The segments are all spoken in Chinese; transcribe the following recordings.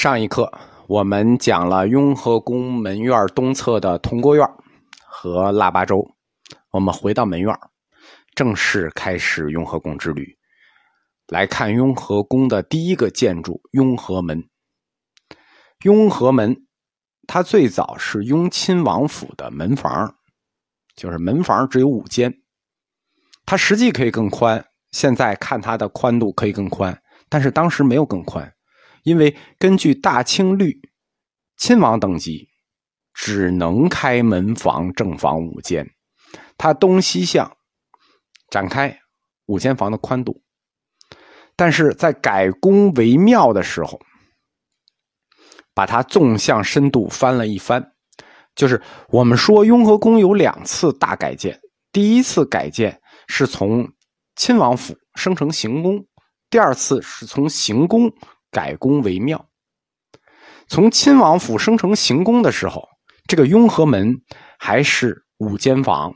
上一课我们讲了雍和宫门院东侧的铜锅院和腊八粥，我们回到门院，正式开始雍和宫之旅。来看雍和宫的第一个建筑——雍和门。雍和门，它最早是雍亲王府的门房，就是门房只有五间，它实际可以更宽。现在看它的宽度可以更宽，但是当时没有更宽。因为根据大清律，亲王等级只能开门房正房五间，它东西向展开五间房的宽度，但是在改宫为庙的时候，把它纵向深度翻了一番。就是我们说雍和宫有两次大改建，第一次改建是从亲王府升成行宫，第二次是从行宫。改宫为庙，从亲王府升成行宫的时候，这个雍和门还是五间房，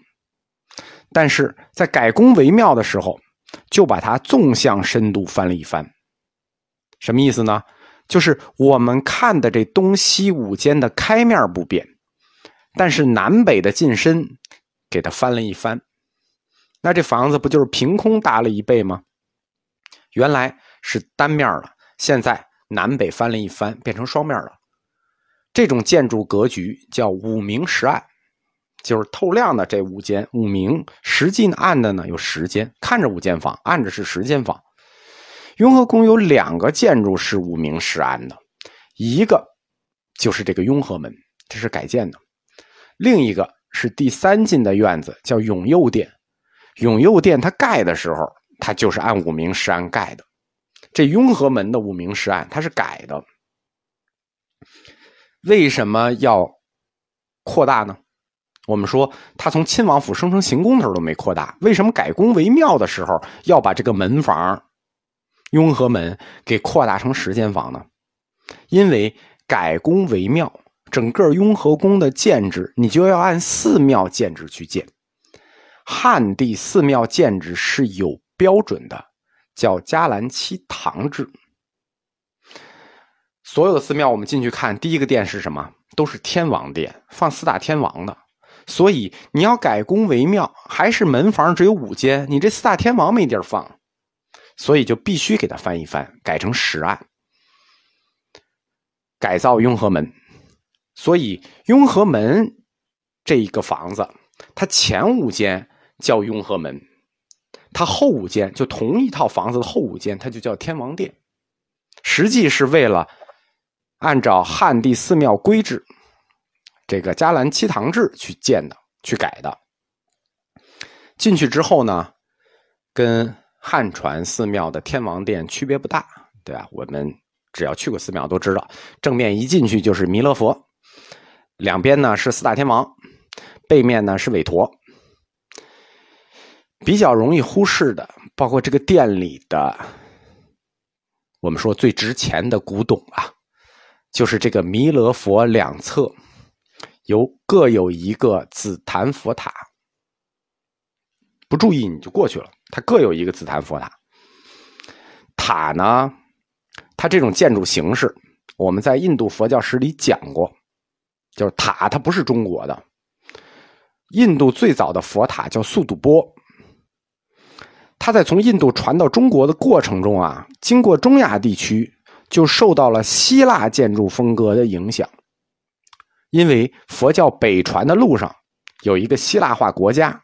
但是在改宫为庙的时候，就把它纵向深度翻了一番。什么意思呢？就是我们看的这东西五间的开面不变，但是南北的进深给它翻了一番。那这房子不就是凭空大了一倍吗？原来是单面了。现在南北翻了一番，变成双面了。这种建筑格局叫五明十暗，就是透亮的这五间五明，实际暗的呢有十间，看着五间房，暗着是十间房。雍和宫有两个建筑是五明十暗的，一个就是这个雍和门，这是改建的；另一个是第三进的院子，叫永佑殿。永佑殿它盖的时候，它就是按五明十暗盖的。这雍和门的五明十案，它是改的。为什么要扩大呢？我们说，他从亲王府升成行宫的时候都没扩大，为什么改宫为庙的时候要把这个门房雍和门给扩大成十间房呢？因为改宫为庙，整个雍和宫的建制你就要按寺庙建制去建。汉地寺庙建制是有标准的。叫迦兰七堂制，所有的寺庙我们进去看，第一个殿是什么？都是天王殿，放四大天王的。所以你要改宫为庙，还是门房只有五间，你这四大天王没地儿放，所以就必须给它翻一翻，改成十案，改造雍和门。所以雍和门这一个房子，它前五间叫雍和门。它后五间就同一套房子的后五间，它就叫天王殿，实际是为了按照汉地寺庙规制，这个伽蓝七堂制去建的、去改的。进去之后呢，跟汉传寺庙的天王殿区别不大，对吧？我们只要去过寺庙都知道，正面一进去就是弥勒佛，两边呢是四大天王，背面呢是韦陀。比较容易忽视的，包括这个店里的，我们说最值钱的古董啊，就是这个弥勒佛两侧有各有一个紫檀佛塔。不注意你就过去了，它各有一个紫檀佛塔。塔呢，它这种建筑形式，我们在印度佛教史里讲过，就是塔它不是中国的，印度最早的佛塔叫速度波。它在从印度传到中国的过程中啊，经过中亚地区，就受到了希腊建筑风格的影响。因为佛教北传的路上有一个希腊化国家，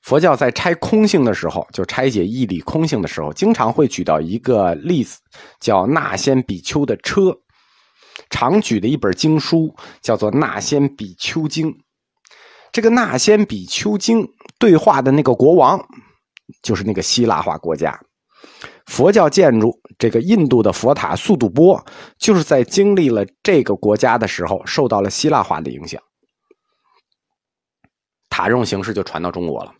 佛教在拆空性的时候，就拆解义理空性的时候，经常会举到一个例子，叫那仙比丘的车。常举的一本经书叫做《那仙比丘经》。这个《那仙比丘经》对话的那个国王。就是那个希腊化国家，佛教建筑这个印度的佛塔速度波，就是在经历了这个国家的时候，受到了希腊化的影响，塔这种形式就传到中国了。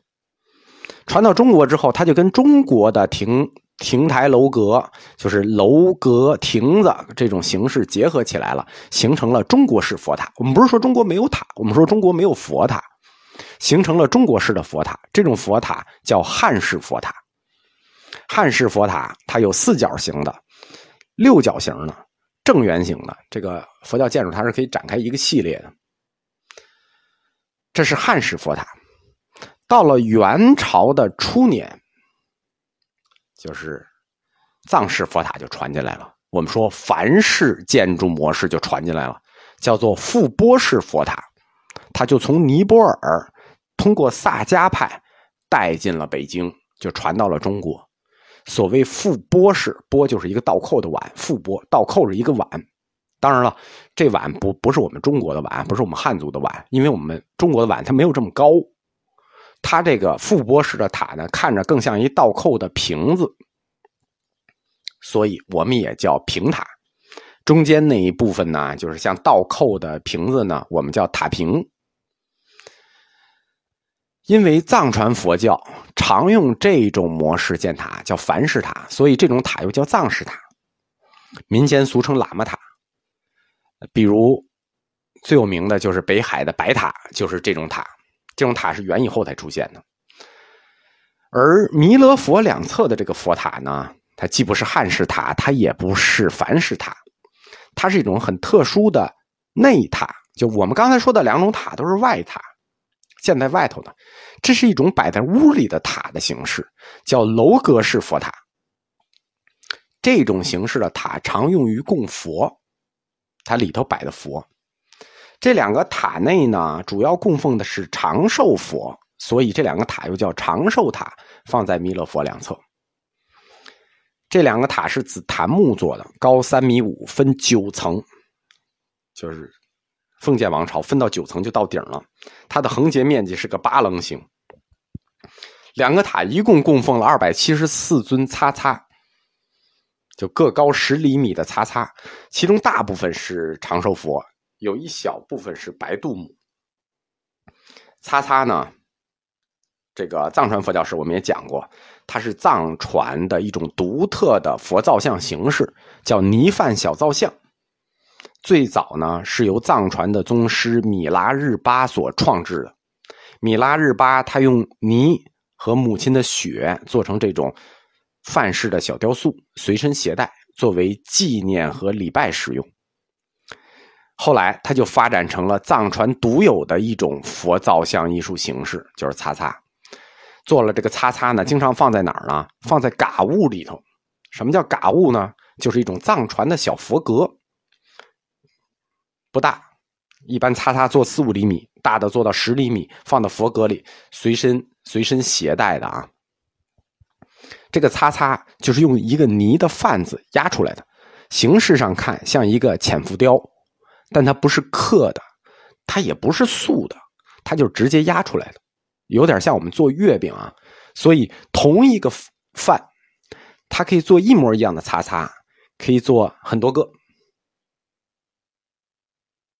传到中国之后，它就跟中国的亭亭台楼阁，就是楼阁亭子这种形式结合起来了，形成了中国式佛塔。我们不是说中国没有塔，我们说中国没有佛塔。形成了中国式的佛塔，这种佛塔叫汉式佛塔。汉式佛塔它有四角形的、六角形的，正圆形的这个佛教建筑，它是可以展开一个系列的。这是汉式佛塔。到了元朝的初年，就是藏式佛塔就传进来了。我们说梵式建筑模式就传进来了，叫做富波式佛塔，它就从尼泊尔通过萨迦派带进了北京，就传到了中国。所谓富波式，波就是一个倒扣的碗，富波倒扣着一个碗。当然了，这碗不不是我们中国的碗，不是我们汉族的碗，因为我们中国的碗它没有这么高。它这个富波式的塔呢，看着更像一倒扣的瓶子，所以我们也叫平塔。中间那一部分呢，就是像倒扣的瓶子呢，我们叫塔瓶。因为藏传佛教常用这种模式建塔，叫梵式塔，所以这种塔又叫藏式塔，民间俗称喇嘛塔。比如最有名的就是北海的白塔，就是这种塔。这种塔是元以后才出现的。而弥勒佛两侧的这个佛塔呢，它既不是汉式塔，它也不是梵式塔，它是一种很特殊的内塔。就我们刚才说的两种塔都是外塔。建在外头的，这是一种摆在屋里的塔的形式，叫楼阁式佛塔。这种形式的塔常用于供佛，它里头摆的佛。这两个塔内呢，主要供奉的是长寿佛，所以这两个塔又叫长寿塔，放在弥勒佛两侧。这两个塔是紫檀木做的，高三米五，分九层，就是。封建王朝分到九层就到顶了，它的横截面积是个八棱形。两个塔一共供奉了二百七十四尊擦擦，就各高十厘米的擦擦，其中大部分是长寿佛，有一小部分是白度母。擦擦呢，这个藏传佛教史我们也讲过，它是藏传的一种独特的佛造像形式，叫泥范小造像。最早呢，是由藏传的宗师米拉日巴所创制的。米拉日巴他用泥和母亲的血做成这种范式的小雕塑，随身携带，作为纪念和礼拜使用。后来他就发展成了藏传独有的一种佛造像艺术形式，就是擦擦。做了这个擦擦呢，经常放在哪儿呢？放在嘎物里头。什么叫嘎物呢？就是一种藏传的小佛阁。不大，一般擦擦做四五厘米，大的做到十厘米，放到佛阁里，随身随身携带的啊。这个擦擦就是用一个泥的范子压出来的，形式上看像一个浅浮雕，但它不是刻的，它也不是塑的，它就直接压出来的，有点像我们做月饼啊。所以同一个范，它可以做一模一样的擦擦，可以做很多个。